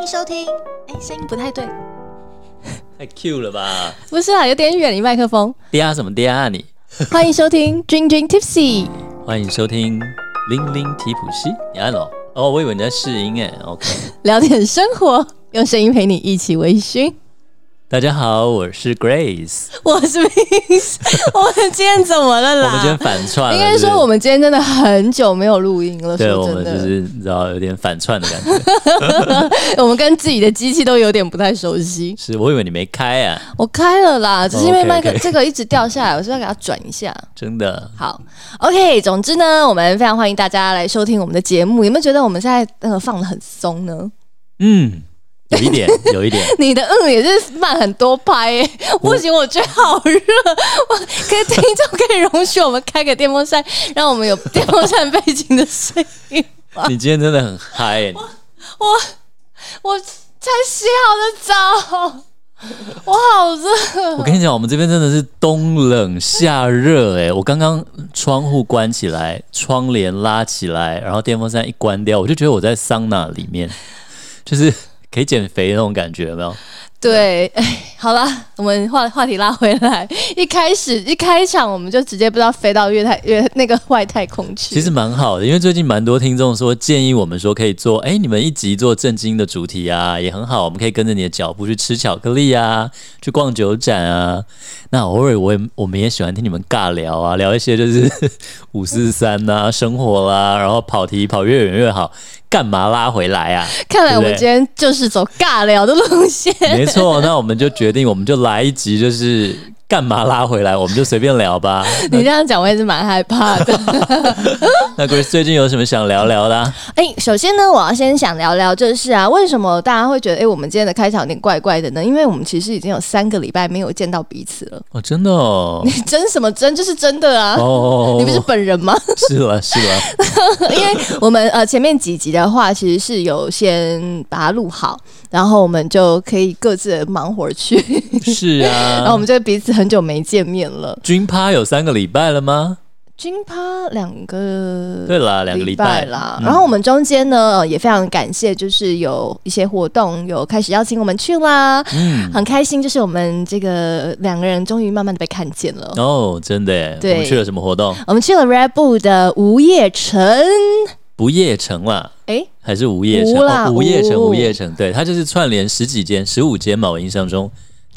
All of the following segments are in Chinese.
迎收听。哎，声音不太对，太 Q 了吧？不是啊，有点远离麦克风。嗲什么嗲啊你？欢迎收听 Dream Dream Tipsy。欢迎收听零零提普西。你按了？哦，我以为你在试音哎。OK，聊点生活，用声音陪你一起微醺。大家好，我是 Grace，我是 Miss。我们今天怎么了啦？我们今天反串了，应该说我们今天真的很久没有录音了。对，我们就是你知道有点反串的感觉。我们跟自己的机器都有点不太熟悉。是我以为你没开啊，我开了啦，只是因为麦克这个一直掉下来，我是要给它转一下。真的好，OK。总之呢，我们非常欢迎大家来收听我们的节目。有没有觉得我们现在呃放的很松呢？嗯。有一点，有一点，你的嗯也是慢很多拍，不行，我觉得好热，我可以听众可以容许我们开个电风扇，让我们有电风扇背景的声音。你今天真的很嗨，我我我才洗好的澡，我好热。我跟你讲，我们这边真的是冬冷夏热，哎，我刚刚窗户关起来，窗帘拉起来，然后电风扇一关掉，我就觉得我在桑拿里面，就是。可以减肥那种感觉有没有？对，哎，好了，我们话话题拉回来。一开始一开场，我们就直接不知道飞到月太月那个外太空去。其实蛮好的，因为最近蛮多听众说建议我们说可以做，哎，你们一集做正经的主题啊，也很好。我们可以跟着你的脚步去吃巧克力啊，去逛酒展啊。那偶尔我也我们也喜欢听你们尬聊啊，聊一些就是 五四三呐，生活啦，然后跑题跑越远越好。干嘛拉回来啊？看来我们今天就是走尬聊的路线。没错，那我们就决决定，我们就来一集，就是。干嘛拉回来？我们就随便聊吧。你这样讲，我也是蛮害怕的。那 Grace 最近有什么想聊聊的？哎，首先呢，我要先想聊聊，就是啊，为什么大家会觉得，哎，我们今天的开场有点怪怪的呢？因为我们其实已经有三个礼拜没有见到彼此了。哦，真的哦？你真什么真？就是真的啊！哦，你不是本人吗？是了，是了。因为我们呃前面几集的话，其实是有先把它录好，然后我们就可以各自忙活去。是啊，然后我们就彼此。很久没见面了。军趴有三个礼拜了吗？军趴两个，对啦，两个礼拜啦。然后我们中间呢也非常感谢，就是有一些活动有开始邀请我们去啦。嗯，很开心，就是我们这个两个人终于慢慢的被看见了。哦，真的？对。我们去了什么活动？我们去了 Red Bull 的午夜城。不夜城啦？哎，还是午夜城？午夜城，午夜城。对，它就是串联十几间、十五间嘛，我印象中。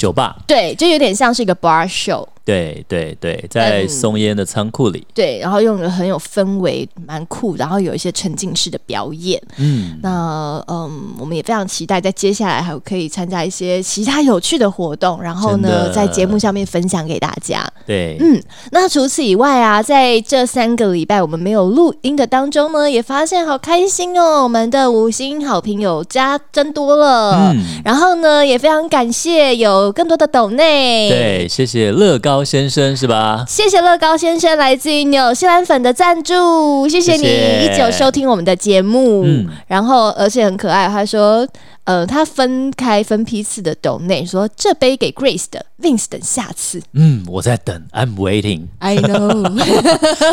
酒吧对，就有点像是一个 bar show。对对对，在松烟的仓库里。对，然后用的很有氛围，蛮酷。然后有一些沉浸式的表演。嗯，那嗯，我们也非常期待在接下来还有可以参加一些其他有趣的活动，然后呢，在节目上面分享给大家。对，嗯，那除此以外啊，在这三个礼拜我们没有录音的当中呢，也发现好开心哦，我们的五星好评有加增多了。嗯，然后呢，也非常感谢有更多的抖内。对，谢谢乐高。高先生是吧？谢谢乐高先生来自于纽西兰粉的赞助，谢谢你依旧收听我们的节目。嗯，然后而且很可爱，他说，呃，他分开分批次的抖内说这杯给 Grace 的，Vince 等下次。嗯，我在等，I'm waiting。I know，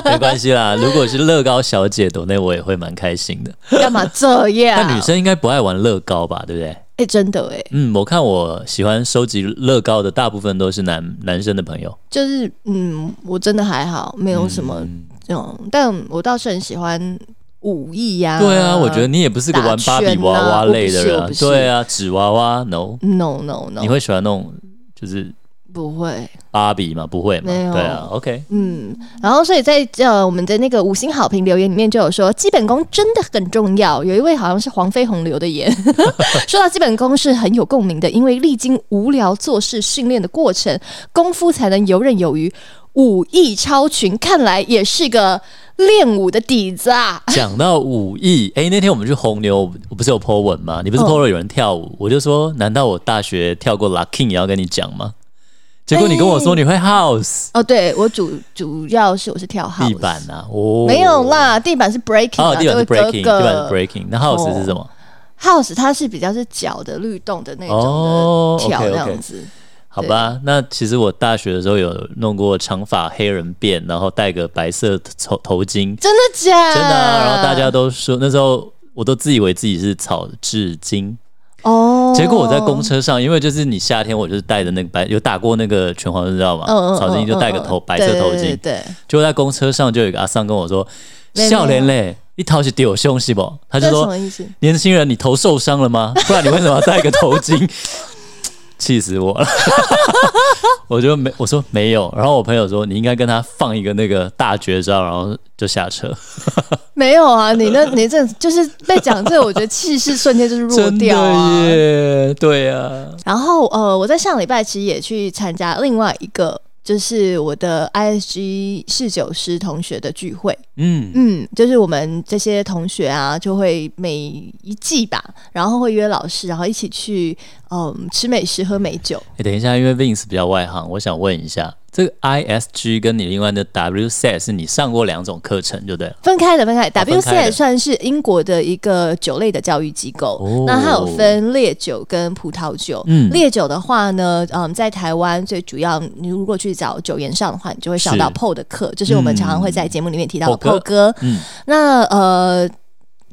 没关系啦。如果是乐高小姐抖内，我也会蛮开心的。干嘛这样？那女生应该不爱玩乐高吧？对不对？哎，真的哎，嗯，我看我喜欢收集乐高的大部分都是男男生的朋友，就是嗯，我真的还好，没有什么这种，但我倒是很喜欢武艺呀。对啊，我觉得你也不是个玩芭比娃娃类的人，对啊，纸娃娃，no。No no no，你会喜欢那种就是。不会，芭比嘛，不会，没有，对啊，OK，嗯，然后所以在呃我们的那个五星好评留言里面就有说基本功真的很重要，有一位好像是黄飞鸿留的言，说到基本功是很有共鸣的，因为历经无聊做事训练的过程，功夫才能游刃有余，武艺超群，看来也是个练武的底子啊。讲到武艺，哎，那天我们去红牛，我不是有 po 文吗？你不是 po 了有人跳舞，我就说，难道我大学跳过 Locking 也要跟你讲吗？结果你跟我说你会 house 哦，对我主主要是我是跳 house 地板呐，哦，没有啦，地板是 breaking 哦，地板是 breaking，地板是 breaking，那 house 是什么？house 它是比较是脚的律动的那种的跳那样子。好吧，那其实我大学的时候有弄过长发黑人辫，然后戴个白色头头巾，真的假？真的，然后大家都说那时候我都自以为自己是草至今。哦，结果我在公车上，因为就是你夏天，我就是戴着那个白，有打过那个拳皇，知道吗？嗯嗯嗯草巾就戴个头白色头巾，对对对，结果在公车上就有一个阿桑跟我说：“妹妹笑脸嘞，一掏起丢胸是不？”他就说么意思？：“年轻人，你头受伤了吗？不然你为什么要戴个头巾？”气死我了！我就没我说没有，然后我朋友说你应该跟他放一个那个大绝招，然后就下车。没有啊，你那你这就是被讲这个，我觉得气势瞬间就是弱 掉啊。耶，对啊，然后呃，我在上礼拜其实也去参加另外一个，就是我的 ISG 侍酒师同学的聚会。嗯，嗯，就是我们这些同学啊，就会每一季吧，然后会约老师，然后一起去嗯吃美食、喝美酒。哎，等一下，因为 Vince 比较外行，我想问一下，这个 ISG 跟你另外的 WSET 是你上过两种课程，对不对？分开的，分开。哦分开的 WC 算是英国的一个酒类的教育机构，哦那它有分烈酒跟葡萄酒。嗯烈酒的话呢，嗯，在台湾最主要，你如果去找酒研上的话，你就会找到是 PO 的课，就是我们常常会在节目里面提到的 PO 歌。嗯，那呃。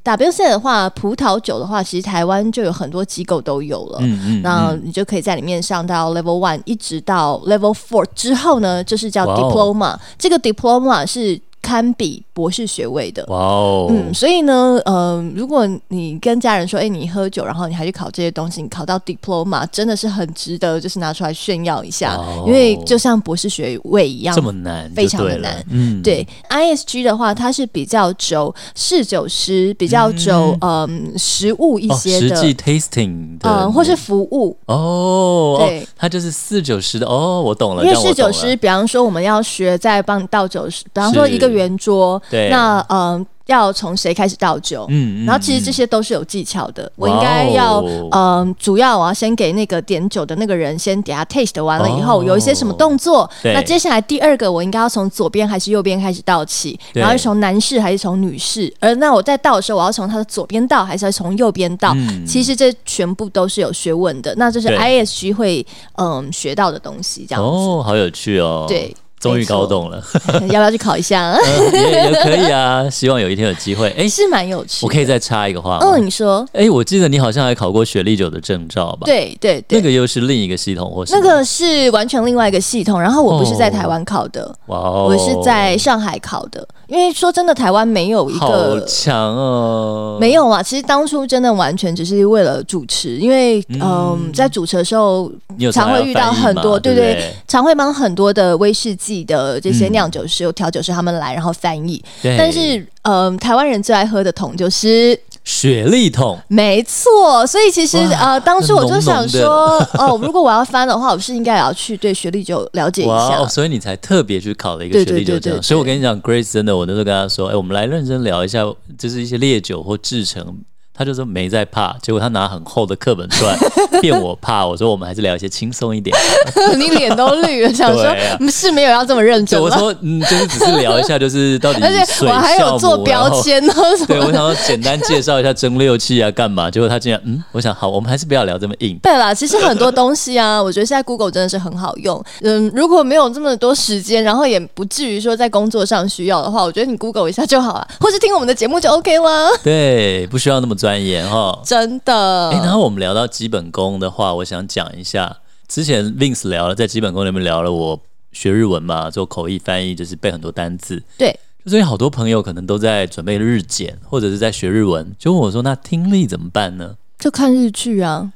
WC 的话，葡萄酒的话，其实台湾就有很多机构都有了。嗯嗯，嗯那你就可以在里面上到 Level One，一直到 Level Four 之后呢，就是叫 Diploma。这个 Diploma 是堪比博士学位的。哇哦，嗯，所以呢，呃，如果你跟家人说，哎、你喝酒，然后你还去考这些东西，你考到 diploma，真的是很值得，就是拿出来炫耀一下，因为就像博士学位一样这。么难，非常的难。嗯，对 ISG 的话，它是比较走侍酒师，比较走嗯。食物一哦，些的，实际 tasting 的，嗯，或是服务。哦，对。哦，它就是四九师的哦，我懂了，因为这样我懂了。侍酒师，比方说我们要学在帮你倒酒时，比方说一个圆桌，对。那嗯、要从谁开始倒酒？嗯，嗯然后其实这嗯些都是有技巧的，我哇应该要哦嗯、主要我要先给那个点酒的那个人先给他 taste 完了以后，哦。有一些什么动作，那接下来第二个我应该要从左边还是右边开始倒起，然后是从男士还是从女士，而那我在倒的时候，我要从他的左边倒还是要从右边倒？嗯。其实这全部都是有学问的，那这是 ISG 会嗯学到的东西，这样子。哦，好有趣哦，，对，终于搞懂了，要不要去考一下？嗯也也可以啊，希望有一天有机会，哎，是蛮有趣。我可以再插一个话吗？嗯，你说，哎，我记得你好像还考过雪莉酒的证照吧？，对对对，那个又是另一个系统，或是那个是完全另外一个系统，然后我不是在台湾考的，哇哦，我是在上海考的。因为说真的，台湾没有一好个。强哦，没有啊，其实当初真的完全只是为了主持，因为嗯、嗯在主持的时候常会遇到很多，对对常会帮很多的威士忌的这些嗯酿酒师、有调酒师他们来，然后翻译。但是，嗯、台湾人最爱喝的桶就是雪莉桶没错，所以其实呃，当初我就想说，哦，如果我要翻的话，我是应该也要去对雪莉酒了解一下。哇哦，所以你才特别去考了一个雪莉酒证。所以我跟你讲，Grace 真的，我那时候跟他说，哎、我们来认真聊一下，就是一些烈酒或制成。他就说没在怕，结果他拿很厚的课本出来 骗我怕。我说我们还是聊一些轻松一点。你脸都绿了，想说是没有要这么认真？对我说，嗯，就是只是聊一下，就是到底 而且我还有做标。签哦，什酵母然后对，我想要简单介绍一下蒸馏器啊，干嘛？结果他竟然，嗯，我想好，我们还是不要聊这么硬。对啦，其实很多东西啊，我觉得现在 Google 真的是很好用。嗯，如果没有这么多时间，然后也不至于说在工作上需要的话，我觉得你 Google 一下就好了，或是听我们的节目就 OK 了。对，不需要那么专研哈。真的。哎、然后我们聊到基本功的话，我想讲一下，之前 Vince 聊了，在基本功里面聊了我学日文嘛，做口译翻译，就是背很多单字。对，就是有好多朋友可能都在准备日检，或者是在学日文，就问我说：“那听力怎么办呢就看日剧啊。？”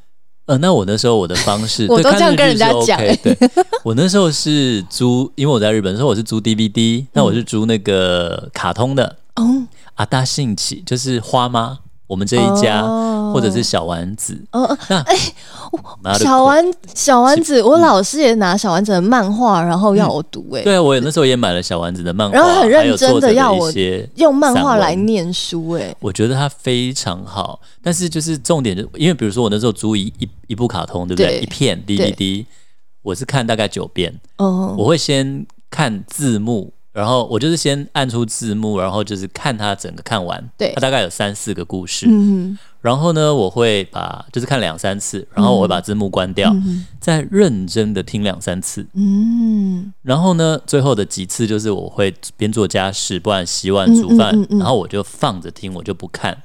呃，那我那时候我的方式，我都这样跟人家讲对，我那时候是租，因为我在日本的时候我是租 DVD，那我是租那个卡通的。哦，阿大兴起就是花妈，我们这一家，哦。或者是小丸子。那妈的小丸小丸子，我老师也拿小丸子的漫画，然后要我读、欸，哎、对啊，我也那时候也买了小丸子的漫画，然后很认真的地要我用漫画来念书、欸，哎，我觉得它非常好，但是就是重点就因为比如说我那时候租一一一部卡通，对不对？对一片 DVD，我是看大概九遍，嗯，我会先看字幕。然后我就是先按出字幕，然后就是看它整个看完，对。它大概有三四个故事。嗯然后呢，我会把就是看两三次，然后我会把字幕关掉，嗯再认真的听两三次。嗯，然后呢，最后的几次就是我会边做家事，不然洗碗、煮饭，然后我就放着听，我就不看。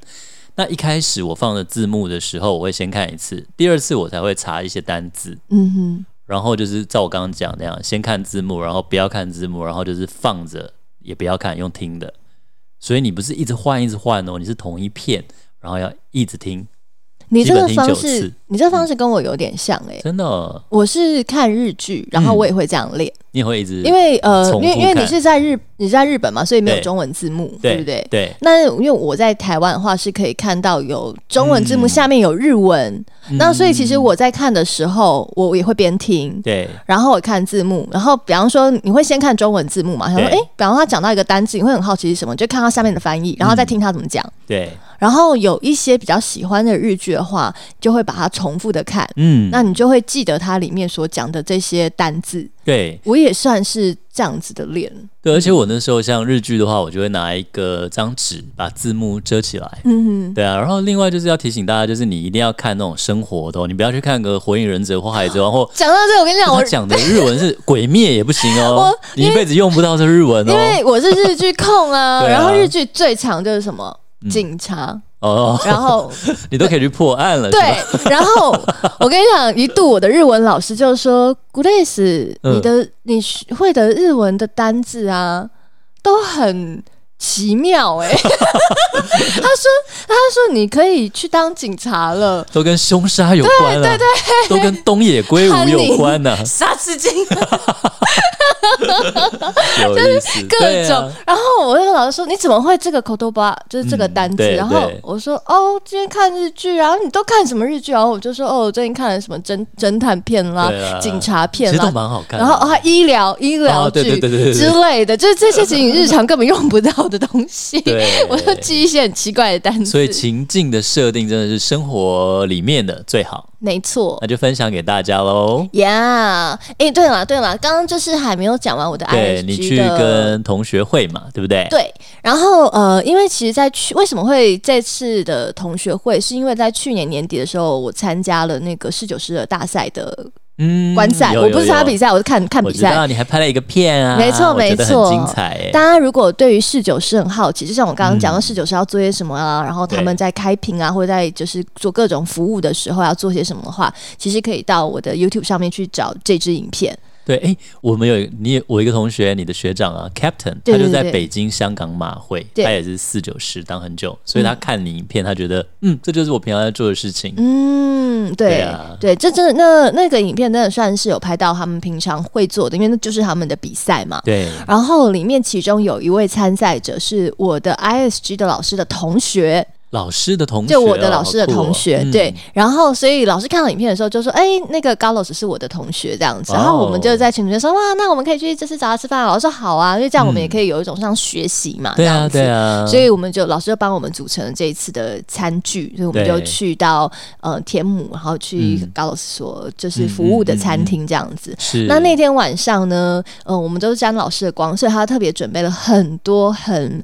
那一开始我放的字幕的时候，我会先看一次，第二次我才会查一些单字，嗯哼，然后就是照我刚刚讲那样，先看字幕，然后不要看字幕，然后就是放着也不要看，用听的。所以你不是一直换一直换哦，你是同一片，然后要一直听。你这个方式，你这个方式跟我有点像哎、真的哦，我是看日剧，然后我也会这样练，你也会一直因为呃，因为因为你是在日你是在日本嘛，所以没有中文字幕，对不对？对，那因为我在台湾的话是可以看到有中文字幕，嗯下面有日文，那所以其实嗯我在看的时候，我也会边听。对然后我看字幕，然后比方说你会先看中文字幕嘛？想说，对哎，比方说他讲到一个单字，你会很好奇是什么，就看他下面的翻译，然后再听他怎么讲。对，然后有一些比较喜欢的日剧的话，就会把它重复的看，嗯，那你就会记得它里面所讲的这些单字。对。我也算是这样子的练，对，而且我那时候像日剧的话，我就会拿一个张纸把字幕遮起来。嗯哼，对啊，然后另外就是要提醒大家，就是你一定要看那种生活的、哦，你不要去看个《火影忍者》或《海贼王》或 讲到这，我跟你讲，我他讲的日文是鬼灭也不行哦，你一辈子用不到这日文哦因哦。为我是日剧控啊，啊。然后日剧最强就是什么？嗯。警察，哦，然后 你都可以去破案了，对，然后我跟你讲，一度我的日文老师就说，Grace，嗯你的你会的日文的单字啊，都很。奇妙哎、他说：“他说你可以去当警察了，都跟凶杀有关啊，对对都跟东野圭吾有关呢、杀吃惊。”有意思，各种。啊然后我那个老师说：“你怎么会这个口头巴就是这个单字？”嗯然后我说：“哦，今天看日剧啊，你都看什么日剧？”然后我就说：“哦，我最近看了什么侦侦探片啦、警察片其实都啦。”蛮好看的。然后啊，医疗医疗剧对对对对对之类的，就是这些其实你日常根本用不到的东西。我就记一些很奇怪的单词。所以情境的设定真的是生活里面的最好，没错那就分享给大家喽。呀。哎，对了对了，刚刚就是还没有讲完我的的。对你去跟同学会嘛，对不对？对，然后呃，因为其实，在去为什么会这次的同学会，是因为在去年年底的时候，我参加了那个侍酒师的大赛的嗯观赛，我不是参加比赛，我是看看比赛。你还拍了一个片啊，没错没错很精彩哎。大家如果对于侍酒师很好奇，就像我刚刚讲侍酒师要做些什么啊，然后他们在开瓶啊，或者在就是做各种服务的时候要做些什么的话，其实可以到我的 YouTube 上面去找这支影片。对，哎，我们有你我一个同学，你的学长啊，Captain，他就在北京、香港马会，对。他也是四九师当很久，所以他看你影片，他觉得嗯，这就是我平常在做的事情。嗯，对对啊。对，这真的那那个影片真的算是有拍到他们平常会做的，因为那就是他们的比赛嘛。对，然后里面其中有一位参赛者是我的 ISG 的老师的同学，老师的同学哦，就我的老师的同学，嗯对。然后所以老师看到影片的时候就说：“哎，那个 Carlos 是我的同学，这样子。”哦然后我们就在群里面说：“哇，那我们可以去这次找他吃饭。”老师说：“好啊，因为这样我们也可以有一种像学习嘛，对啊，这样子。对啊，所以我们就老师就帮我们组成了这一次的餐具，所以我们就去到呃天母，然后去嗯高老师所就是服务的餐厅这样子。是那那天晚上呢，呃，我们都是沾老师的光，所以他特别准备了很多很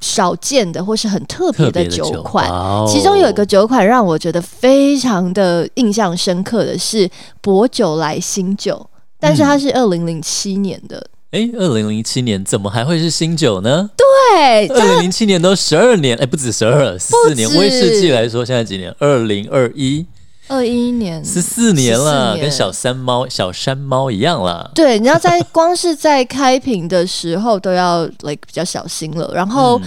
少见的或是很特别的酒款。其中有一个酒款让我觉得非常的印象深刻的是薄酒来新酒，但是它是二零零七年的。哎，二零零七年怎么还会是新酒呢？对，二零零七年都十二年，哎，不止十二，十四年。威士忌来说，现在几年？二零二一，二一年十四年了，年跟小山猫、小山猫一样了。对，你要在光是在开瓶的时候都要 like 比较小心了。然后，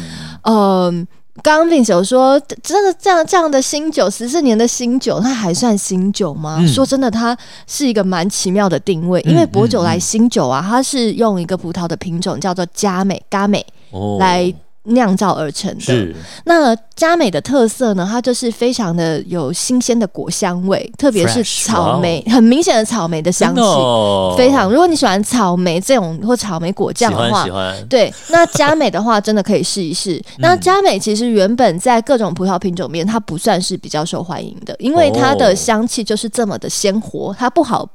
嗯，刚刚 Vince 有说，真的这样这样的新酒，十四年的新酒，它还算新酒吗？嗯说真的，它是一个蛮奇妙的定位，嗯因为博酒来新酒啊，它是用一个葡萄的品种叫做佳美嘎美哦来酿造而成的。是那佳美的特色呢，它就是非常的有新鲜的果香味，特别是草莓，很明显的草莓的香气。非常，如果你喜欢草莓这种或草莓果酱的话喜，欢。对，那佳美的话真的可以试一试。那佳美其实原本在各种葡萄品种里面，它不算是比较受欢迎的，因为它的哦香气就是这么的鲜活，它不好。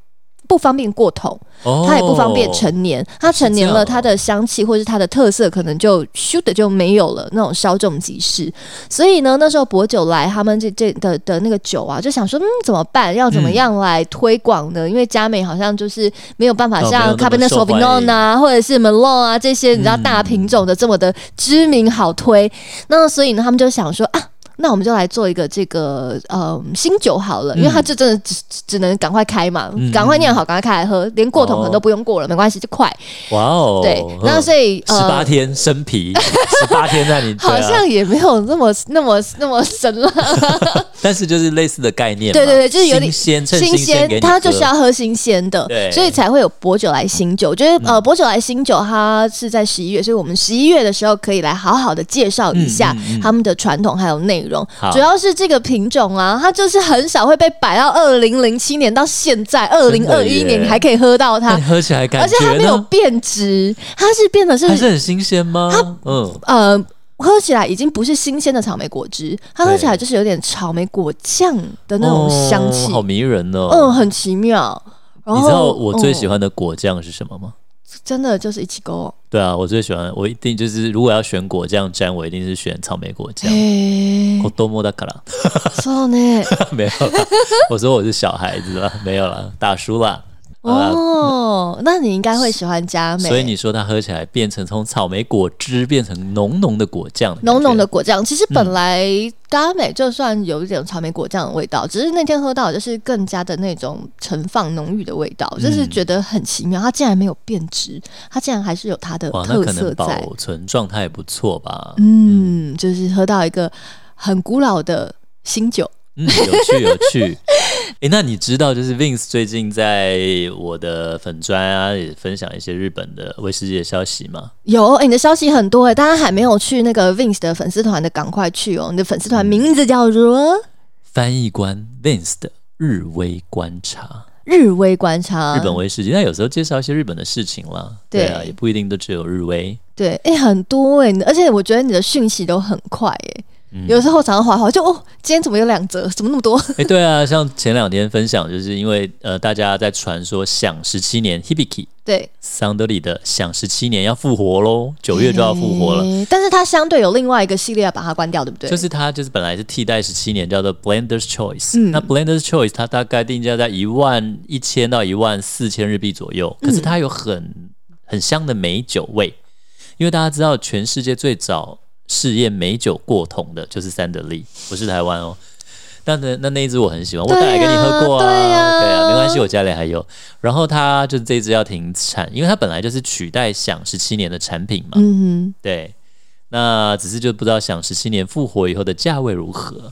不方便过桶，哦它也不方便成年。它成年了，它的香气或是它的特色可能就咻的就没有了，那种稍纵即逝。所以呢，那时候博酒来他们这这的的那个酒啊，就想说，嗯，怎么办？要怎么样来推广呢？因为佳美好像就是没有办法像 Cabernet Sauvignon 啊，或者是 Melon 啊这些你知道嗯大品种的这么的知名好推。那所以呢，他们就想说啊。那我们就来做一个这个呃新酒好了，因为它这真的只只只能赶快开嘛，嗯。赶快酿好，赶快开来喝，连过桶可能都不用过了，没关系，就快。哇哦，对，那所以十八天生啤，十八天在你好像也没有那么那么那么深了。但是就是类似的概念，对对对就是有点新鲜，趁新鲜它就是要喝新鲜的对，所以才会有薄酒来新酒。我觉得呃，薄酒来新酒它是在十一月，所以我们十一月的时候可以来好好的介绍一下他们的传统还有内容。主要是这个品种啊，它就是很少会被摆到二零零七年到现在二零二一年，你还可以喝到它，喝起来感而且它？没有变质，它是变得是还是很新鲜吗？它嗯，呃。喝起来已经不是新鲜的草莓果汁，它喝起来就是有点草莓果酱的那种香气，哦好迷人哦。嗯，很奇妙。然后你知道我最喜嗯欢的果酱是什么吗？真的就是一起勾。哦对啊，我最喜欢，我一定就是如果要选果酱沾，我一定是选草莓果酱。嘿我多么的卡拉，そう呢。没有啦，我说我是小孩子了，没有啦，大叔啦。哦，那你应该会喜欢佳美。所以你说它喝起来变成从草莓果汁变成浓浓的果酱，浓浓的果酱，其实嗯本来佳美就算有一点草莓果酱的味道，只是那天喝到就是更加的那种盛放浓郁的味道，嗯就是觉得很奇妙。它竟然没有变质，它竟然还是有它的特色在保。存状态不错吧？嗯，就是喝到一个很古老的新酒。嗯，有趣有趣。诶，那你知道就是 Vince 最近在我的粉专啊也分享一些日本的威士忌的消息吗？有，哎、你的消息很多哎、大家还没有去那个 Vince 的粉丝团的，赶快去哦！你的粉丝团名字叫做翻译官 Vince 的日威观察，日威观察。日本威士忌。那有时候介绍一些日本的事情啦，对啊，也不一定都只有日威。对，哎、很多哎、而且我觉得你的讯息都很快哎、嗯有时候常常滑滑就哦，今天怎么有两折？怎么那么多？哎、对啊，像前两天分享，就是因为呃，大家在传说响十七年 Hibiki 对，桑德里的响十七年要复活喽，九月就要复活了。诶但是它相对有另外一个系列要把它关掉，对不对？就是它就是本来是替代十七年，叫做 Blender's Choice。嗯那 Blender's Choice 它大概定价在一万一千到一万四千日币左右，可是它有很很香的美酒味，因为大家知道全世界最早试验美酒过桶的就是三得利，不是台湾哦。那那那那一支我很喜欢，我带来给你喝过啊，对啊没关系，我家里还有。然后它就是这一支要停产，因为它本来就是取代享十七年的产品嘛，嗯对，那只是就不知道想十七年复活以后的价位如何，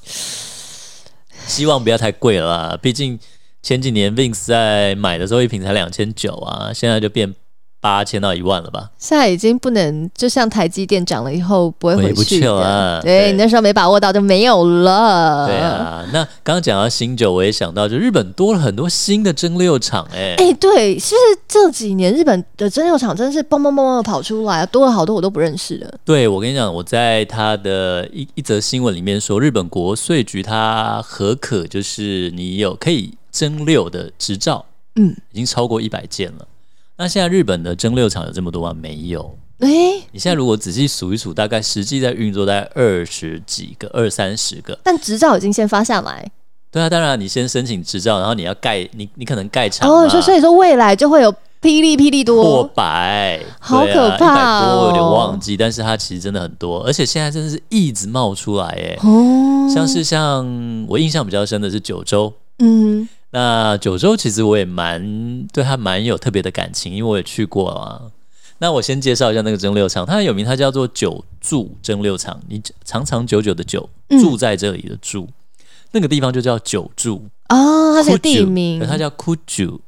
希望不要太贵了啦。毕竟前几年 Vince 在买的时候一瓶才两千九啊，现在就变八千到一万了吧？现在已经不能就像台积电涨了以后不会回去。啊对对你那时候没把握到就没有了。对。啊，那刚刚讲到新酒，我也想到，就日本多了很多新的蒸馏厂、哎、哎、对，是不是这几年日本的蒸馏厂真的是嘣嘣嘣跑出来，多了好多我都不认识的。对，我跟你讲，我在他的一一则新闻里面说，日本国税局它核可，就是你有可以蒸馏的执照，嗯，已经超过一百件了。那现在日本的蒸馏厂有这么多吗？没有。哎、你现在如果仔细数一数，大概实际在运作大概二十几个、二三十个。但执照已经先发下来对啊，当然你先申请执照，然后你要盖，你你可能盖厂哦，所以所以说未来就会有霹雳霹雳多破多百，好可怕一百多我有点哦忘记，但是它其实真的很多，而且现在真的是一直冒出来哎。哦，像是像我印象比较深的是九州，嗯那九州其实我也蛮对它蛮有特别的感情，因为我也去过啊。那我先介绍一下那个蒸馏厂，它很有名，它叫做九住蒸馏厂。你长长久久的久，嗯住在这里的住，那个地方就叫九住，哦，它是个地名，它叫 Kuju。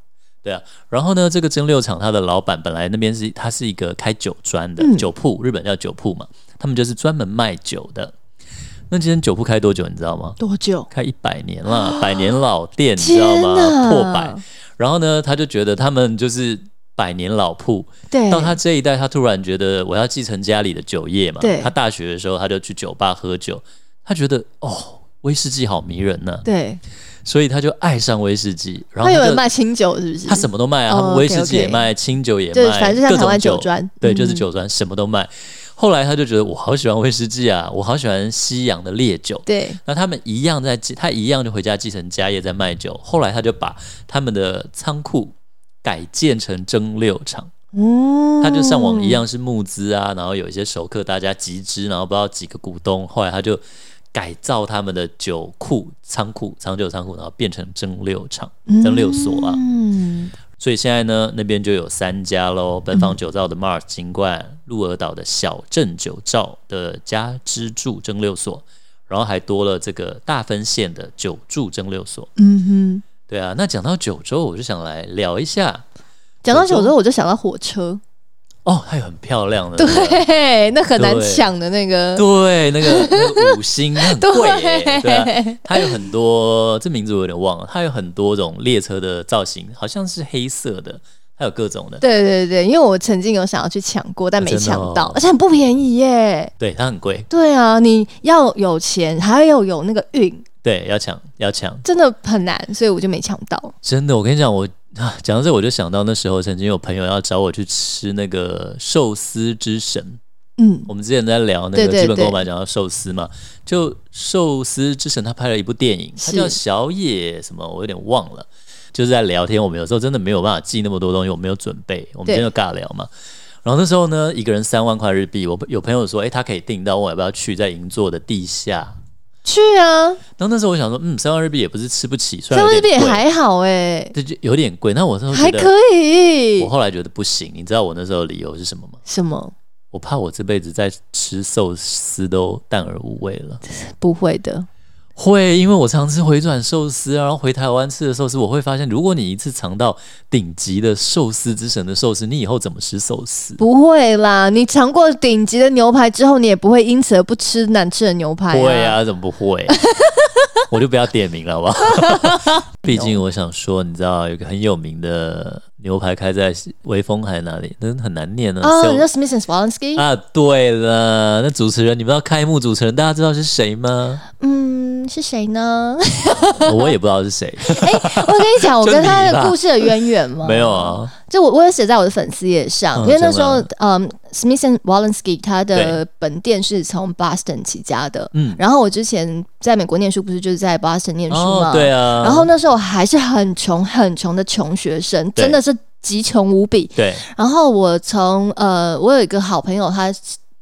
对啊，然后呢，这个蒸馏厂它的老板本来那边是它是一个开酒庄的、嗯酒铺，日本叫酒铺嘛，他们就是专门卖酒的。那今天酒铺开多久，你知道吗？多久？开一百年了，百年老店，你知道天吗？破百。然后呢，他就觉得他们就是百年老铺。对，到他这一代，他突然觉得我要继承家里的酒业嘛。对他大学的时候，他就去酒吧喝酒，他觉得哦，威士忌好迷人呢、对，所以他就爱上威士忌。然后他就他有人卖清酒是不是？他什么都卖啊，哦他们威士忌也卖，清酒也对，卖，反正就像台湾酒酒庄，对，就是嗯酒庄什么都卖。后来他就觉得我好喜欢威士忌啊，我好喜欢西洋的烈酒。对，那他们一样在继，他一样就回家继承家业，在卖酒。后来他就把他们的仓库改建成蒸馏厂，哦，他就上网一样是募资啊，然后有一些熟客大家集资，然后不知道几个股东，后来他就改造他们的酒库、仓库、长酒仓库，然后变成蒸馏厂、嗯蒸馏所啊。嗯，所以现在呢，那边就有三家喽：本坊酒造的 Mars 金冠、鹿儿岛的小镇酒造的家之助蒸馏所，然后还多了这个大分县的酒柱蒸馏所。嗯哼。对啊，那讲到九州，我就想来聊一下，讲到九州，我就想到火车，哦，它有很漂亮的那个，对，那很难抢的那个，对，那个那个五星 很贵耶，对。啊，它有很多，这名字我有点忘了，它有很多种列车的造型，好像是黑色的，还有各种的，对对对，因为我曾经有想要去抢过，但没抢到，哦而且很不便宜耶。对，它很贵，对啊，你要有钱，还要有那个运，对，要抢要抢，真的很难，所以我就没抢到。真的，我跟你讲，我啊讲到这，我就想到那时候曾经有朋友要找我去吃那个寿司之神。嗯，我们之前在聊那个基本对购买讲到寿司嘛，就寿司之神他拍了一部电影，他叫小野什么，我有点忘了。就是在聊天，我们有时候真的没有办法记那么多东西，我没有准备，我们今天就尬聊嘛。然后那时候呢，一个人三万块日币，我有朋友说，诶，他可以订到，我要不要去在银座的地下。去啊，然后那时候我想说，嗯，三万日币也不是吃不起，虽三万日币还好哎，这就有点贵。那我那时候还可以我。后来觉得不行，你知道我那时候的理由是什么吗？什么？我怕我这辈子再吃寿司都淡而无味了。不会的，会，因为我常吃回转寿司啊，然后回台湾吃的寿司，我会发现，如果你一次尝到顶级的寿司之神的寿司，你以后怎么吃寿司？不会啦。你尝过顶级的牛排之后，你也不会因此而不吃难吃的牛排、会，啊，怎么不会？我就不要点名了，好不好？毕竟我想说，你知道有个很有名的牛排开在威风还哪里？那很难念呢、哦，So- 你说 Smith and Wollensky？啊，对了，那主持人，你们知道开幕主持人，大家知道是谁吗？嗯，是谁呢？我也不知道是谁，我跟你讲，我跟他的故事的渊源吗？没有。啊。就我我有写在我的粉丝页上，嗯因为那时候真嗯，Smith and Wollensky 他的本店是从 Boston 起家的，嗯，然后我之前在美国念书，不是就是在 Boston 念书哦嘛，，对啊。然后那时候还是很穷很穷的穷学生，真的是极穷无比。对，然后我从呃，我有一个好朋友，他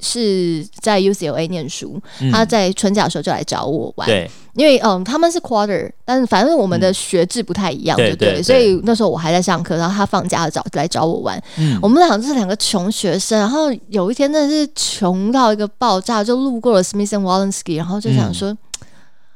是在 UCLA 念书，嗯。他在春假的时候就来找我玩，对。因为嗯他们是 quarter，但是反正我们的学制不太一样，对对不对？对所以那时候我还在上课，然后他放假找来找我玩，嗯。我们俩就是两个穷学生，然后有一天真的是穷到一个爆炸，就路过了 Smith and Wollensky，然后就想说，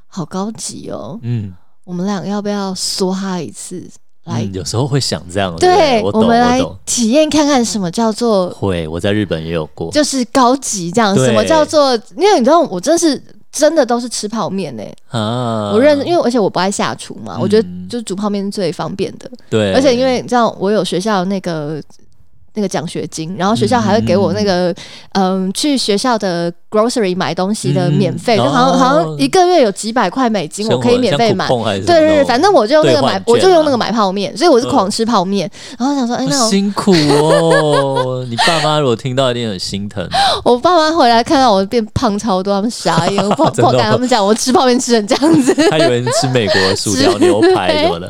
好高级哦，嗯，我们两个要不要梭哈一次来？嗯有时候会想这样，对对，我，我们来。体验看看什么叫做会，我在日本也有过。就是高级这样，对什么叫做？因为你知道，我真是真的都是吃泡面呢、啊，我认，因为而且我不爱下厨嘛，嗯我觉得就是煮泡面是最方便的。对，而且因为你知道，我有学校那个那个奖学金，然后学校还会给我那个嗯去学校的 grocery 买东西的嗯免费，就好像哦好像一个月有几百块美金，我可以免费买。对对对，反正我就用那个买我就用那个买泡面，所以我是狂吃泡面。然后想说，哎，那好辛苦哦。你爸妈如果听到，一定很心疼。我爸妈回来看到我变胖超多，他们傻眼，我不好跟他们讲我吃泡面吃成这样子。他以为你吃美国的薯条、牛排什么的，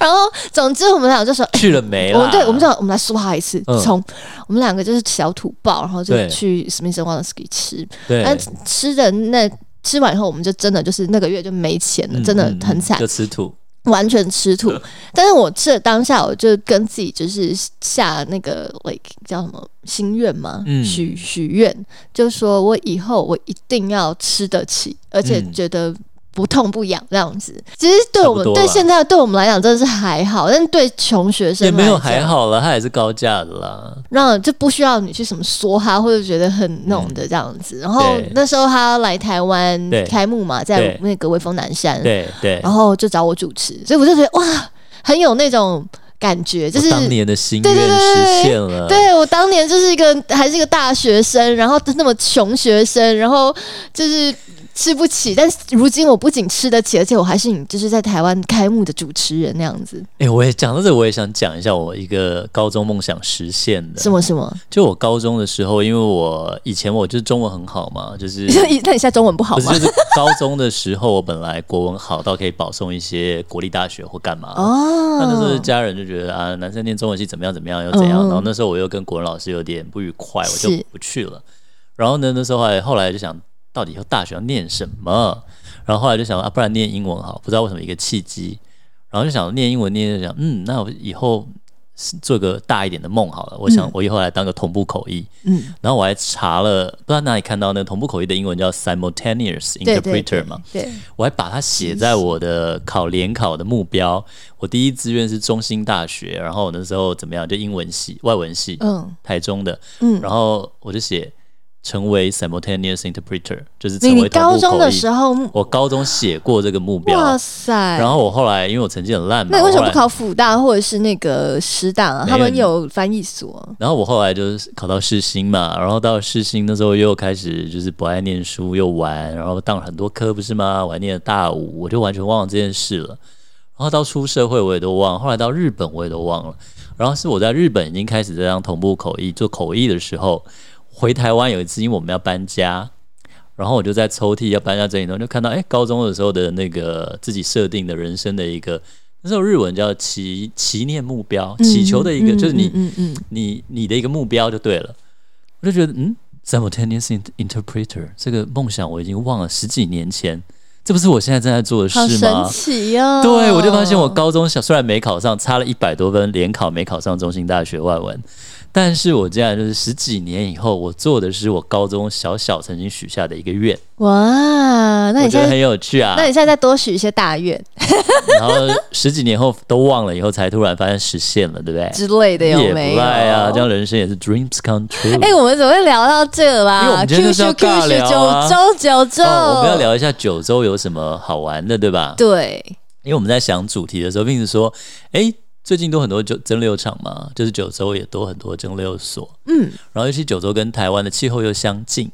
然后总之我们俩就说，去了没了？我们对我们就我们来说他一次，嗯从我们两个就是小土豹，然后就去 Smith Wollensky 吃，对但吃的那吃完以后，我们就真的就是那个月就没钱了，嗯真的嗯很惨就，吃土。完全吃土。但是我吃的当下，我就跟自己就是下那个 like 叫什么心愿嘛，嗯许许愿，就说我以后我一定要吃得起，而且嗯觉得。不痛不痒这样子，其实对我们对现在对我们来讲真的是还好，但是对穷学生也没有，还好了，他也是高价的啦。让就不需要你去什么说哈，或者觉得很那种的这样子。然后那时候他来台湾开幕嘛，在那个威风南山，对对，然后就找我主持，所以我就觉得哇，很有那种感觉，就是当年的心愿实现了。对我当年就是一个还是一个大学生，然后那么穷学生，然后就是吃不起，但是如今我不仅吃得起，而且我还是你就是在台湾开幕的主持人那样子，哎、我也讲到这，我也想讲一下我一个高中梦想实现的。什么什么？就我高中的时候，因为我以前我就是中文很好嘛，就是 那你现在中文不好吗不是？就是高中的时候，我本来国文好到可以保送一些国立大学或干嘛。哦，那那时候家人就觉得啊，男生念中文系怎么样怎么样又怎样，嗯然后那时候我又跟国文老师有点不愉快，我就不去了。然后呢，那时候还后来就想到底以后大学要念什么？然后后来就想啊，不然念英文好，不知道为什么一个契机，然后就想念英文，念就想，嗯，那我以后做个大一点的梦好了。我想我以后来当个同步口译，嗯，然后我还查了，不知道哪里看到那个同步口译的英文叫 simultaneous interpreter 嘛，对，我还把它写在我的考联考的目标。我第一志愿是中兴大学，然后我那时候怎么样？就英文系、外文系，嗯台中的，嗯。然后我就写成为 simultaneous interpreter，就是你你成为同高中步口译。的时候，我高中写过这个目标，哇塞！然后我后来因为我成绩很烂嘛，那你为什么不考辅大或者是那个师大啊？他们有翻译所。然后我后来就是考到世新嘛，然后到世新那时候又开始就是不爱念书又玩，然后当了很多科不是吗？我还念了大五，我就完全忘了这件事了。然后到出社会我也都忘了，后来到日本我也都忘了。然后是我在日本已经开始这样同步口译做口译的时候，回台湾有一次因为我们要搬家，然后我就在抽屉要搬家这里头就看到，哎，高中的时候的那个自己设定的人生的一个那时候日文叫祈祈念目标，祈求的一个、嗯就是你。嗯嗯嗯你你的一个目标就对了。我就觉得，嗯，simultaneous in- interpreter 这个梦想我已经忘了十几年前，这不是我现在正在做的好神事吗？奇哦！对，我就发现我高中小虽然没考上，差了一百多分，联考没考上中兴大学外文，但是我这样就是十几年以后，我做的是我高中小小曾经许下的一个愿，哇，那你觉得很你现在，有趣啊那。你现在再多许一些大愿 然后十几年后都忘了，以后才突然发现实现了，对不对？之类的，有也不没有？赖啊，这样人生也是 dreams come true。哎、我们怎么会聊到这啦？因为我们今天就是要尬聊啊九州九州、哦，我们要聊一下九州有什么好玩的，对吧？对，因为我们在想主题的时候，并是说，哎，最近都很多酒蒸馏厂嘛，就是九州也多很多蒸馏所，嗯然后尤其九州跟台湾的气候又相近，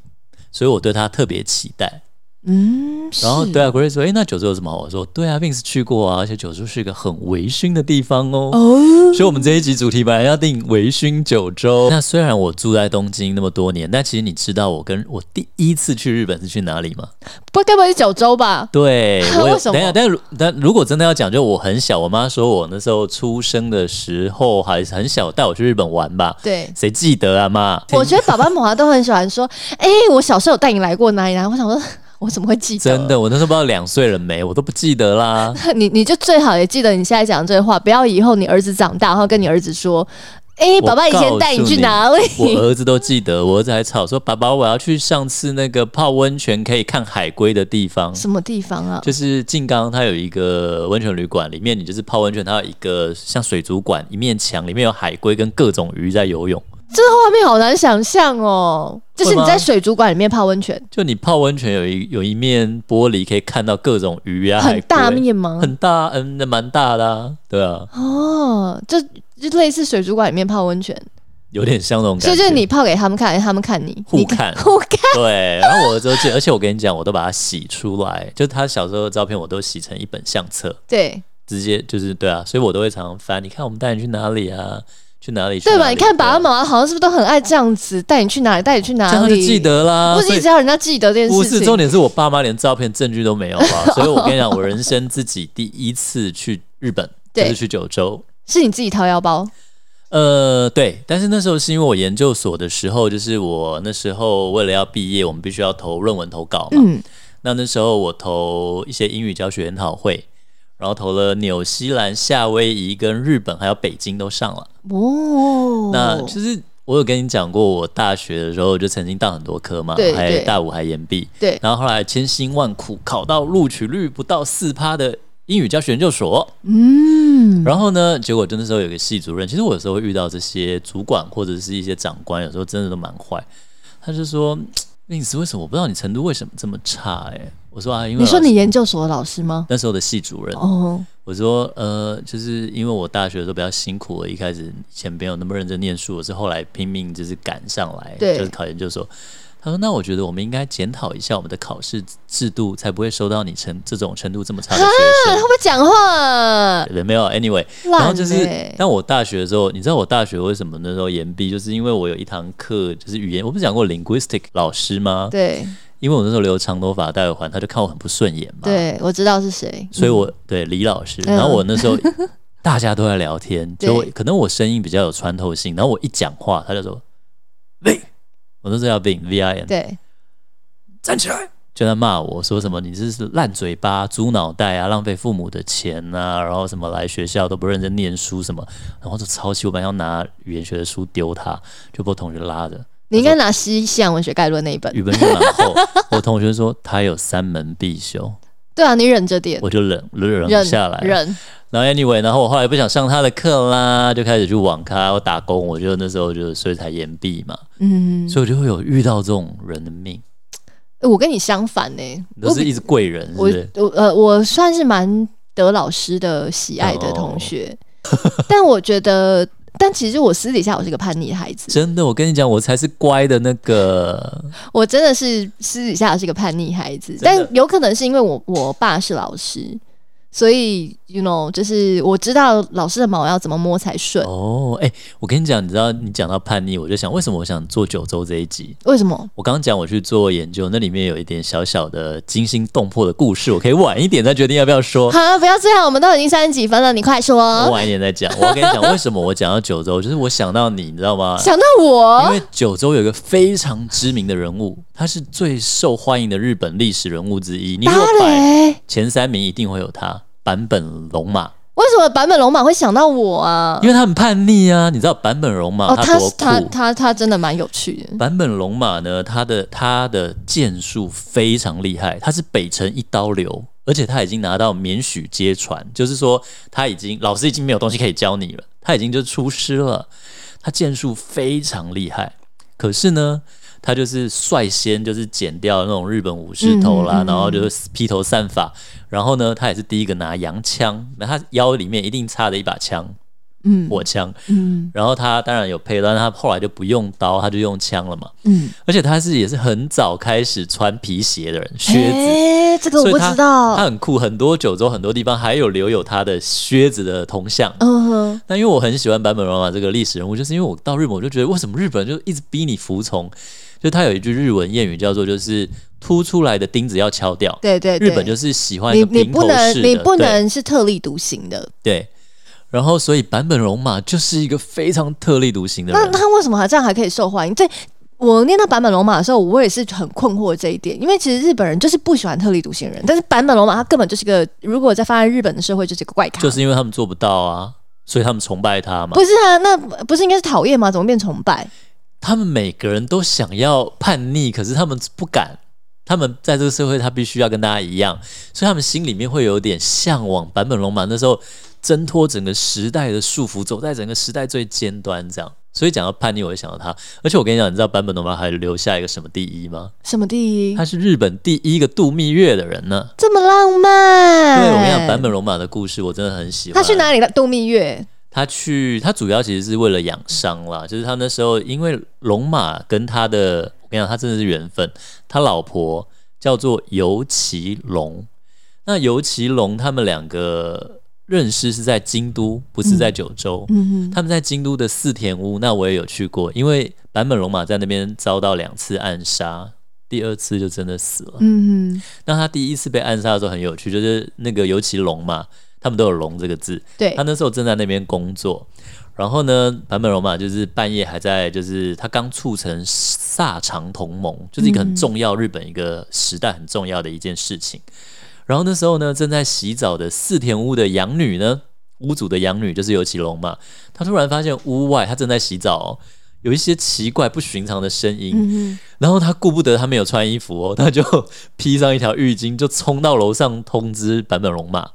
所以我对它特别期待。嗯，然后对啊，Grace 说，哎，那九州有什么好玩？我说，对啊，Vince 去过啊，而且九州是一个很微醺的地方哦。哦，所以，我们这一集主题本来要定微醺九州。那虽然我住在东京那么多年，但其实你知道我跟我第一次去日本是去哪里吗？不该不会是九州吧？对，我有为什么等一下，但如但如果真的要讲，就我很小，我妈说我那时候出生的时候还是很小，带我去日本玩吧。对。谁记得啊，妈？我觉得爸爸妈妈都很喜欢说：“哎、我小时候有带你来过哪里哪里。”我想说，我怎么会记得？真的，我那时候不知道两岁了没，我都不记得啦。你你就最好也记得你现在讲这个话，不要以后你儿子长大，然后跟你儿子说：“哎、我爸爸以前带你去哪里我儿子都记得，我儿子还吵说：“爸爸，我要去上次那个泡温泉可以看海龟的地方。”什么地方啊？就是静冈，它有一个温泉旅馆，里面你就是泡温泉，它有一个像水族馆，一面墙里面有海龟跟各种鱼在游泳。这个画面好难想象哦。就是你在水族馆里面泡温泉，就你泡温泉有一有一面玻璃可以看到各种鱼啊，很大面吗？很大，嗯，那蛮大的、啊，对啊，哦，就就类似水族馆里面泡温泉，有点像那种感觉。所以就是你泡给他们看，他们看你互你看 互看。对，然后我儿子都记得，而且我跟你讲，我都把它洗出来，就他小时候的照片，我都洗成一本相册，对直接就是对啊，所以我都会常常翻。你看我们带你去哪里啊？去哪里？去对吧？你看爸爸妈妈好像是不是都很爱这样子，带你去哪里，带你去哪里，这样就记得啦。不是只要人家记得这件事情。不是重点是我爸妈连照片证据都没有啊？所以我跟你讲，我人生自己第一次去日本，就是去九州。是你自己掏腰包，呃，对，但是那时候是因为我研究所的时候，就是我那时候为了要毕业，我们必须要投论文投稿嘛。嗯，那那时候我投一些英语教学研讨会，然后投了纽西兰、夏威夷、跟日本还有北京都上了。哦，那就是我有跟你讲过，我大学的时候就曾经当很多科嘛，对对还大五还研毕，对，然后后来千辛万苦考到录取率不到四趴的英语教学研究所。嗯，然后呢，结果就那时候有个系主任，其实我有时候会遇到这些主管或者是一些长官，有时候真的都蛮坏。他就说：“Vince，为什么我不知道你程度为什么这么差、欸？”哎，我说啊，因为你说你研究所的老师吗？那时候的系主任，哦，我说呃，就是因为我大学的时候比较辛苦，我一开始以前没有那么认真念书，我是后来拼命就是赶上来，对就是考研究所。他说：“那我觉得我们应该检讨一下我们的考试制度，才不会收到你程这种程度这么差的学生。他会不会讲话？对，没有，anyway，然后就是欸，但我大学的时候，你知道我大学为什么那时候延毕，就是因为我有一堂课就是语言，我不是讲过 linguistic 老师吗？对因为我那时候留长头发戴耳环，他就看我很不顺眼嘛。对，我知道是谁，所以我、对李老师，嗯然后我那时候 大家都在聊天，就可能我声音比较有穿透性，然后我一讲话，他就说我那时候叫 Vin V I N，对，站起来，就在骂我说什么你这是烂嘴巴、猪脑袋啊，浪费父母的钱啊、然后什么来学校都不认真念书什么，然后就超气，我本来要拿语言学的书丢他，就被我同学拉着。你应该拿《西西洋文学概论》那一本。语文书蛮厚，我同学说他有三门必修，对啊，你忍着点，我就忍忍忍下来。忍。然后 anyway，然后我后来不想上他的课啦，就开始去网咖，我打工，我就那时候就所以才延毕嘛，嗯，所以我就会有遇到这种人的命，我跟你相反呢、你都是一直贵人，我？我呃，我算是蛮得老师的喜爱的同学，但我觉得，但其实我私底下我是个叛逆孩子，真的，我跟你讲，我才是乖的那个，我真的是私底下是个叛逆孩子，但有可能是因为我我爸是老师，所以 you know，就是我知道老师的毛要怎么摸才顺。哦，哎、我跟你讲，你知道你讲到叛逆，我就想为什么我想做九州这一集。为什么？我刚刚讲我去做研究，那里面有一点小小的惊心动魄的故事，我可以晚一点再决定要不要说。好，不要这样，我们都已经三十几分了，你快说我。晚一点再讲。我要跟你讲，为什么我讲到九州，就是我想到你，你知道吗？想到我因，为九州有一个非常知名的人物，他是最受欢迎的日本历史人物之一。你如果芭摆，前三名，一定会有他，坂本龙马，为什么版本龙马会想到我啊因？为他很叛逆啊。你知道版本龙马哦，他多他酷？他他真的蛮有趣的。坂本龙马呢，他的他的剑术非常厉害，他是北辰一刀流，而且他已经拿到免许接传，就是说他已经老师已经没有东西可以教你了，他已经就出师了。他剑术非常厉害，可是呢，他就是率先就是剪掉那种日本武士头啦，嗯嗯嗯然后就是披头散发，然后呢，他也是第一个拿洋枪，那他腰里面一定插着一把枪，嗯火枪，嗯然后他当然有配，但是他后来就不用刀，他就用枪了嘛。嗯，而且他是也是很早开始穿皮鞋的人，靴子。哎，这个我不知道他他。很酷，很多九州很多地方还有留有他的靴子的铜像。嗯哼，但因为我很喜欢坂本龙马这个历史人物，就是因为我到日本我就觉得为什么日本人就一直逼你服从？就他有一句日文谚语叫做就是凸出来的钉子要敲掉。对对对，日本就是喜欢你你不能，你不能是特立独行的。对。然后，所以坂本龙马就是一个非常特立独行的人那。他为什么还这样还可以受欢迎？对我念到坂本龙马的时候，我也是很困惑这一点，因为其实日本人就是不喜欢特立独行的人，但是坂本龙马他根本就是个，如果在放在日本的社会就是个怪咖，就是因为他们做不到啊，所以他们崇拜他嘛。不是啊？那不是应该是讨厌吗？怎么变崇拜？他们每个人都想要叛逆，可是他们不敢。他们在这个社会，他必须要跟大家一样，所以他们心里面会有点向往坂本龙马那时候挣脱整个时代的束缚，走在整个时代最尖端这样。所以讲到叛逆，我就想到他。而且我跟你讲，你知道坂本龙马还留下一个什么第一吗？什么第一？他是日本第一个度蜜月的人呢。这么浪漫？对我跟你讲，坂本龙马的故事我真的很喜欢。他去哪里度蜜月？他去，他主要其实是为了养伤啦，就是他那时候因为龙马跟他的，我跟你讲，他真的是缘分，他老婆叫做尤其龙，那尤其龙他们两个认识是在京都，不是在九州，嗯嗯，他们在京都的四田屋，那我也有去过，因为坂本龙马在那边遭到两次暗杀。第二次就真的死了。嗯哼，那他第一次被暗杀的时候很有趣，就是那个尤其龙嘛，他们都有“龙”这个字，对他，那时候正在那边工作，然后呢，坂本龙马就是半夜还在，就是他刚促成萨长同盟，就是一个很重要日本一个时代很重要的一件事情。然后那时候呢，正在洗澡的四田屋的养女呢，屋主的养女就是游其龙嘛，她突然发现屋外她正在洗澡、哦。有一些奇怪不寻常的声音，嗯然后她顾不得她没有穿衣服哦，她就 披上一条浴巾，就冲到楼上通知坂本龙马。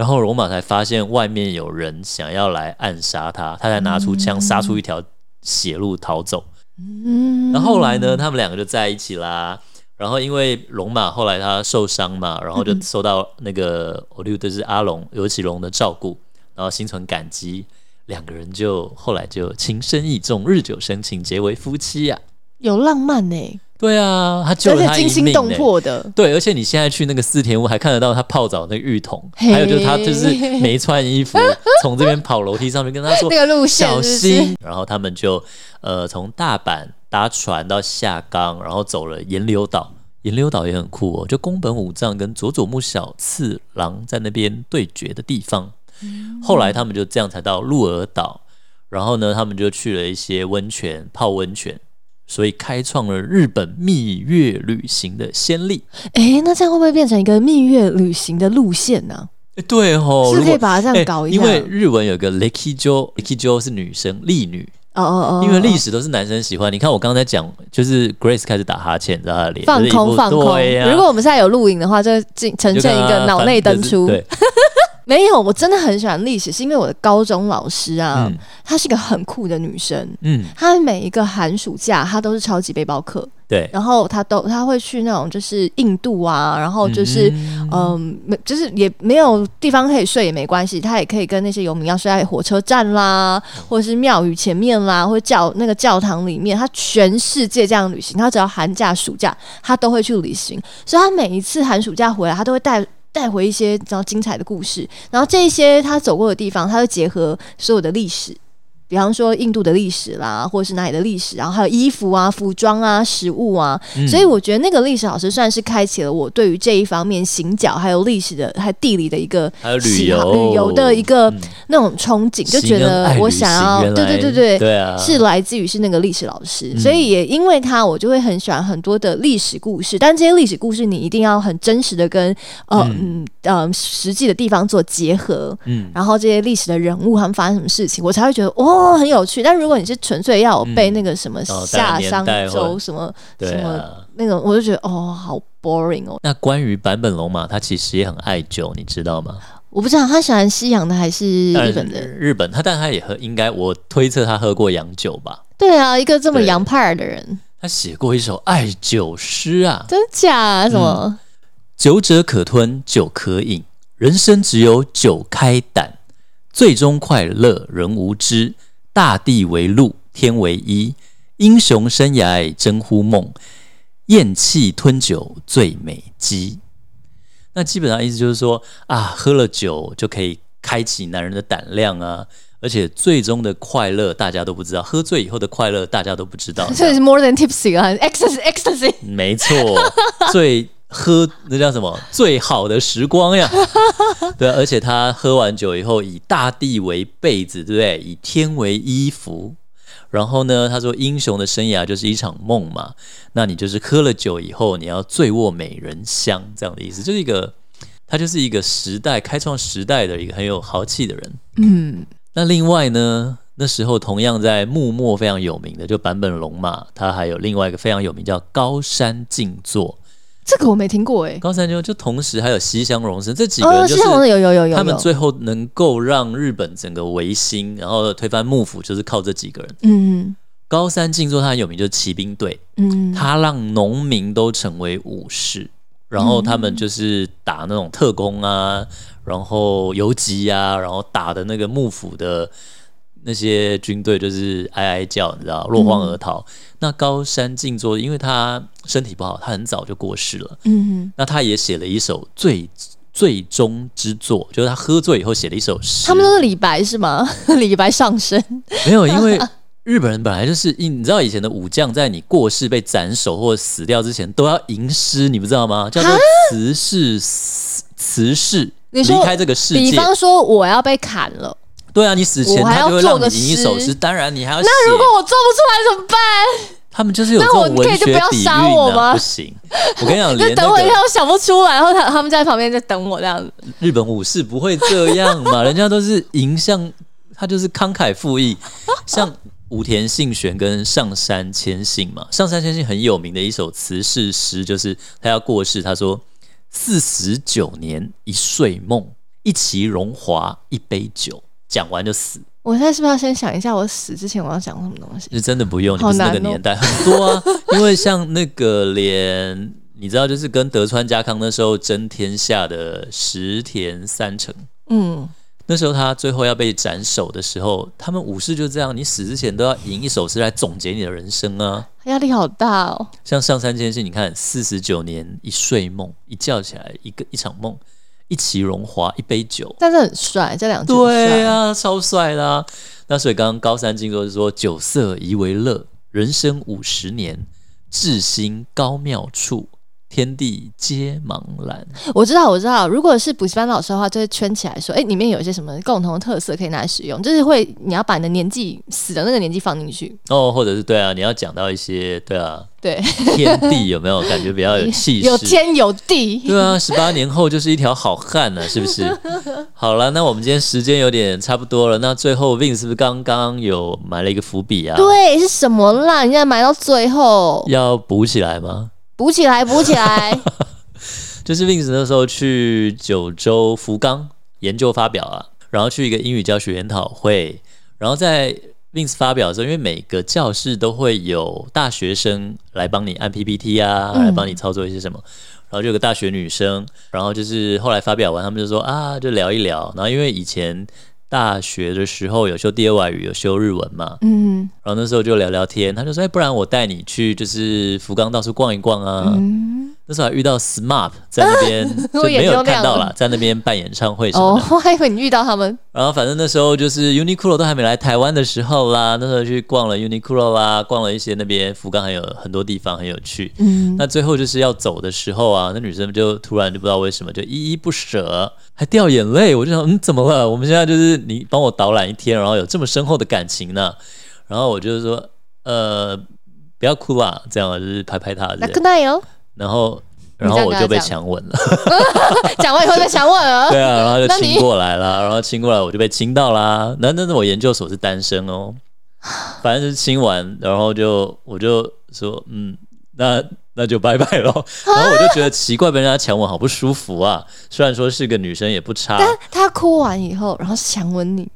然后龙马才发现外面有人想要来暗杀他，他才拿出枪杀出一条血路逃走。嗯，然后后来呢，他们两个就在一起啦。然后因为龙马后来他受伤嘛，然后就受到那个我六就是阿龙尤其龙的照顾，然后心存感激，两个人就后来就情深意重，日久生情，结为夫妻呀、有浪漫呢，对啊，他救了他一命、欸。惊心动魄的，对，而且你现在去那个四田屋，还看得到他泡澡那个浴桶，嘿还有就是他就是没穿衣服，从这边跑楼梯上面跟他说 那个路线小心，然后他们就呃从大阪搭船到下冈，然后走了岩流岛。岩流岛也很酷哦，就宫本武藏跟佐佐木小次郎在那边对决的地方。后来他们就这样才到鹿儿岛，然后呢，他们就去了一些温泉泡温泉，所以开创了日本蜜月旅行的先例。哎，那这样会不会变成一个蜜月旅行的路线呢？诶对哦，是不是可以把它这样搞一下？因为日文有个 Licky Jo，Licky Jo 是女生丽女，哦哦哦，因为历史都是男生喜欢。你看我刚才讲，就是 Grace 开始打哈欠，你知道她的脸放空放空。如果我们现在有录影的话，就进呈现一个脑内登出。对，没有，我真的很喜欢历史，是因为我的高中老师啊，嗯。她是个很酷的女生。嗯，她每一个寒暑假，她都是超级背包客，对，然后她都她会去那种就是印度啊，然后就是嗯，没、就是也没有地方可以睡也没关系，她也可以跟那些游民一样睡在火车站啦，或者是庙宇前面啦，或者教那个教堂里面，她全世界这样旅行，她只要寒假暑假，她都会去旅行，所以她每一次寒暑假回来，她都会带。带回一些比较精彩的故事，然后这些他走过的地方，他会结合所有的历史，比方说印度的历史啦，或者是哪里的历史，然后还有衣服啊、服装啊、食物啊，嗯。所以我觉得那个历史老师算是开启了我对于这一方面行脚还有历史的还有地理的一个还有旅游。旅游的一个嗯。那种憧憬，就觉得我想要对对对对。对啊，是来自于是那个历史老师，嗯。所以也因为他，我就会很喜欢很多的历史故事。但这些历史故事，你一定要很真实的跟呃嗯呃实际的地方做结合，嗯，然后这些历史的人物他们发生什么事情，我才会觉得哦很有趣。但如果你是纯粹要我背那个什么哦夏商周什么对什么啊。那种，我就觉得哦好 boring 哦。那关于坂本龙马，他其实也很爱酒，你知道吗？我不知道他喜欢西洋的还是日本的。日本他，但他也喝，应该我推测他喝过洋酒吧。对啊，一个这么洋派儿的人，他写过一首爱酒诗啊，真假啊？什么？酒者可吞，酒可饮，人生只有酒开胆，最终快乐人无知。大地为陆，天为衣，英雄生涯真乎梦，咽气吞酒最美姬。那基本上意思就是说啊，喝了酒就可以开启男人的胆量啊，而且最终的快乐大家都不知道，喝醉以后的快乐大家都不知道。所以是 more than tipsy 啊，ecstasy ecstasy。没错，最喝那叫什么最好的时光呀？对啊，而且他喝完酒以后，以大地为被子，对不对？以天为衣服。然后呢，他说英雄的生涯就是一场梦嘛。那你就是喝了酒以后，你要醉卧美人香，这样的意思，就是一个他就是一个时代开创时代的一个很有豪气的人。嗯，那另外呢，那时候同样在幕末非常有名的，就坂本龙马，他还有另外一个非常有名叫高山静坐。这个我没听过哎。高山静坐就同时还有西乡荣生这几个就是有有有有，有他们最后能够让日本整个维新，然后推翻幕府，就是靠这几个人。嗯高山静坐他很有名，就是骑兵队，嗯，他让农民都成为武士，然后他们就是打那种特工啊，然后游击啊，然后打的那个幕府的那些军队就是哀哀叫，你知道，落荒而逃。那高山静坐，因为他身体不好，他很早就过世了。嗯哼，那他也写了一首最最终之作，就是他喝醉以后写了一首诗。他们都是李白是吗？李白上身，没有，因为日本人本来就是，你知道以前的武将在你过世被斩首或者死掉之前都要吟诗，你不知道吗？叫做辞世死辞世，你离开这个世界。比方说我要被砍了，对啊，你死前他就会让你吟一首诗诗，当然你还要写。那如果我做不出来怎么办？他们就是有这种文学底蕴啊，吗不行。我跟你讲，等我一下，我想不出来，然后他他们在旁边在等我这样子。日本武士不会这样嘛，人家都是迎向，他就是慷慨赴义，像武田信玄跟上杉谦信嘛。上杉谦信很有名的一首词是诗，就是他要过世，他说：“四十九年一睡梦，一骑荣华一杯酒。”讲完就死，我现在是不是要先想一下，我死之前我要讲什么东西？是真的不用，你好不是那个年代，很多啊。因为像那个连你知道，就是跟德川家康那时候争天下的石田三成。嗯，那时候他最后要被斩首的时候，他们武士就这样，你死之前都要吟一首诗来总结你的人生啊。压力好大哦。像上杉谦信，你看四十九年一睡梦，一觉起来一个一场梦，一骑荣华一杯酒。但是很帅，这两句对啊，超帅啦、那所以刚刚高山静坐是说，酒色宜为乐，人生五十年，至心高妙处，天地皆茫然。我知道，我知道。如果是补习班老师的话，就会圈起来说，哎，里面有一些什么共同的特色可以拿来使用，就是会你要把你的年纪死的那个年纪放进去。哦，或者是对啊，你要讲到一些对啊，对，天地有没有感觉比较有气势？有天有地。对啊，十八年后就是一条好汉了，是不是？好了，那我们今天时间有点差不多了。那最后 Vin 是不是刚刚有埋了一个伏笔啊？对，是什么啦？你现在埋到最后要补起来吗？补起来，补起来。就是 Vince 那时候去九州福冈研究发表啊，然后去一个英语教学研讨会，然后在 Vince 发表的时候，因为每个教室都会有大学生来帮你按 PPT 啊，来帮你操作一些什么，然后就有个大学女生，然后就是后来发表完，他们就说啊，就聊一聊，然后因为以前大学的时候有修第二外语，有修日文嘛，嗯，然后那时候就聊聊天，他就说，哎，不然我带你去就是福冈到处逛一逛啊。那时候还遇到 SMAP 在那边，就没有看到了，在那边办演唱会什么的。哦，我 还以为你遇到他们。然后反正那时候就是 Uniqlo 都还没来台湾的时候啦，那时候去逛了 Uniqlo 啦，逛了一些那边福冈还有很多地方很有趣。嗯，那最后就是要走的时候啊，那女生就突然就不知道为什么就依依不舍，还掉眼泪。我就想，嗯，怎么了？我们现在就是你帮我导览一天，然后有这么深厚的感情呢？然后我就是说，呃，不要哭啦，这样就是拍拍她。那个奈哟。然后，然后我 就被强吻了。讲完以后被强吻了。对啊，然后就亲过来了，然后亲过来我就被亲到啦。那那我研究所是单身哦，反正就是亲完，然后就我就说，嗯，那那就拜拜喽。然后我就觉得奇怪，被人家强吻好不舒服啊。虽然说是个女生也不差，但他哭完以后，然后强吻你。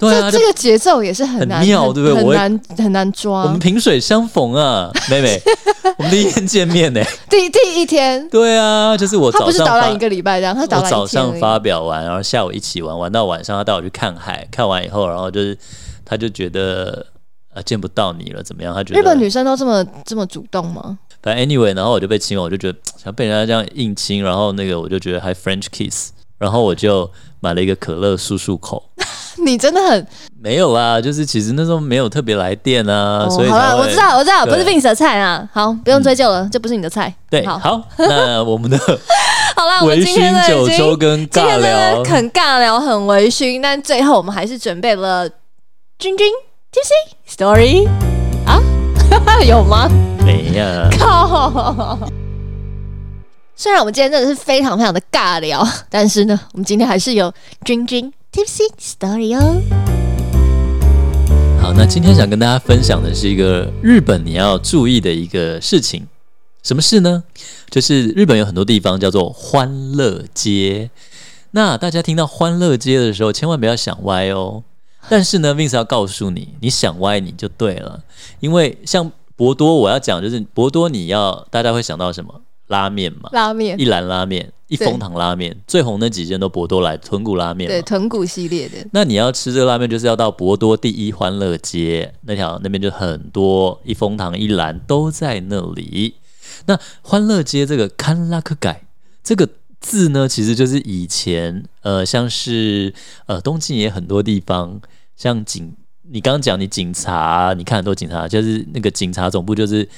对啊，这个节奏也是很难，对不对？很难很难抓。我们萍水相逢啊，妹妹，我们第一天见面呢，第第一天。对啊，就是我早上导览一个礼拜这样，他导览早上发表完，然后下午一起玩，玩到晚上他带我去看海，看完以后，然后就是他就觉得啊见不到你了，怎么样？他觉得日本女生都这么这么主动吗？反正 anyway，然后我就被亲了，我就觉得想被人家这样硬亲，然后那个我就觉得还 French kiss，然后我就买了一个可乐漱漱口。你真的很没有啦，就是其实那时候没有特别来电啊，所以好了，我知道，我知道，不是 Vince 的菜啊，好，不用追究了，这不是你的菜。对，好，那我们的 好了，我们今天九州跟尬聊很尬聊，很微醺，但最后我们还是准备了君君 T C Story 啊，有吗？没呀。靠！虽然我们今天真的是非常非常的尬聊，但是呢，我们今天还是有君君。Tipsy Story 哦，好，那今天想跟大家分享的是一个日本你要注意的一个事情，什么事呢？就是日本有很多地方叫做欢乐街，那大家听到欢乐街的时候，千万不要想歪哦。但是呢，Vince 要告诉你，你想歪你就对了，因为像博多，我要讲就是博多，你要大家会想到什么？拉面嘛，拉面，一兰拉面，一风堂拉面，最红那几间都博多来豚骨拉面，对，豚骨系列的。那你要吃这个拉面，就是要到博多第一欢乐街那条，那边就很多一风堂、一兰都在那里。那欢乐街这个看拉克改这个字呢，其实就是以前呃，像是呃东京也很多地方，像警，你刚刚讲你警察，你看很多警察，就是那个警察总部就是。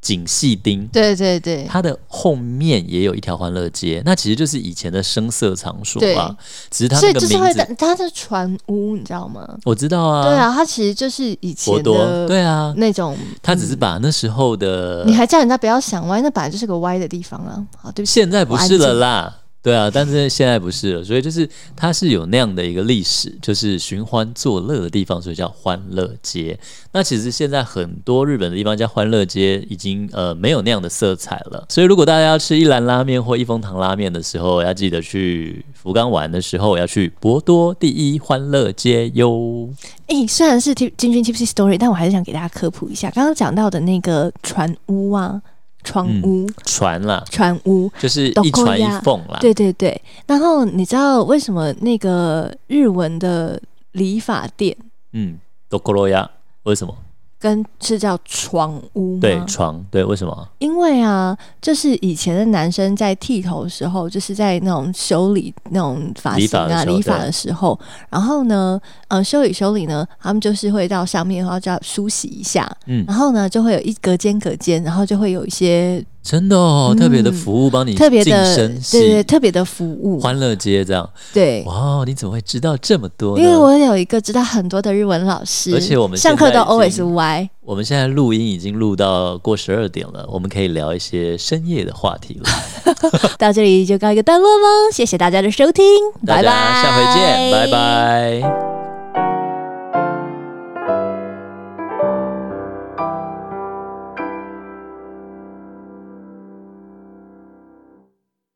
景细町，对对对，它的后面也有一条欢乐街，那其实就是以前的声色场所啊。只是它那个名字，它是船屋，你知道吗？我知道啊。对啊，它其实就是以前的，对啊，那种。它只是把那时候的，你还叫人家不要想歪，那本来就是个歪的地方啊。好，对不起，现在不是了啦。对啊，但是现在不是了，所以就是它是有那样的一个历史，就是寻欢作乐的地方，所以叫欢乐街。那其实现在很多日本的地方叫欢乐街，已经呃没有那样的色彩了。所以如果大家要吃一兰拉面或一风堂拉面的时候，要记得去福冈玩的时候要去博多第一欢乐街哟。诶，虽然是 T 金君 Tipsy Story，但我还是想给大家科普一下，刚刚讲到的那个船屋啊。窗屋。船啦，船屋。就是一船一缝啦。对对对，然后你知道为什么那个日文的理发店，嗯，多克罗亚为什么？跟是叫床屋吗？对，床对，为什么？因为啊，就是以前的男生在剃头的时候，就是在那种修理那种发型啊、理发的时候，然后呢，呃，修理修理呢，他们就是会到上面，然后就要梳洗一下，嗯，然后呢，就会有一隔间隔间，然后就会有一些真的哦，特别的服务帮你特别的晋升对对，特别的服务，欢乐街这样。对。哇，你怎么会知道这么多呢？因为我有一个知道很多的日文老师，而且我们上课都 always Y。我们现在录音已经录到过十二点了，我们可以聊一些深夜的话题了。到这里就告一个段落喽，谢谢大家的收听，大拜拜，家下回见，拜拜。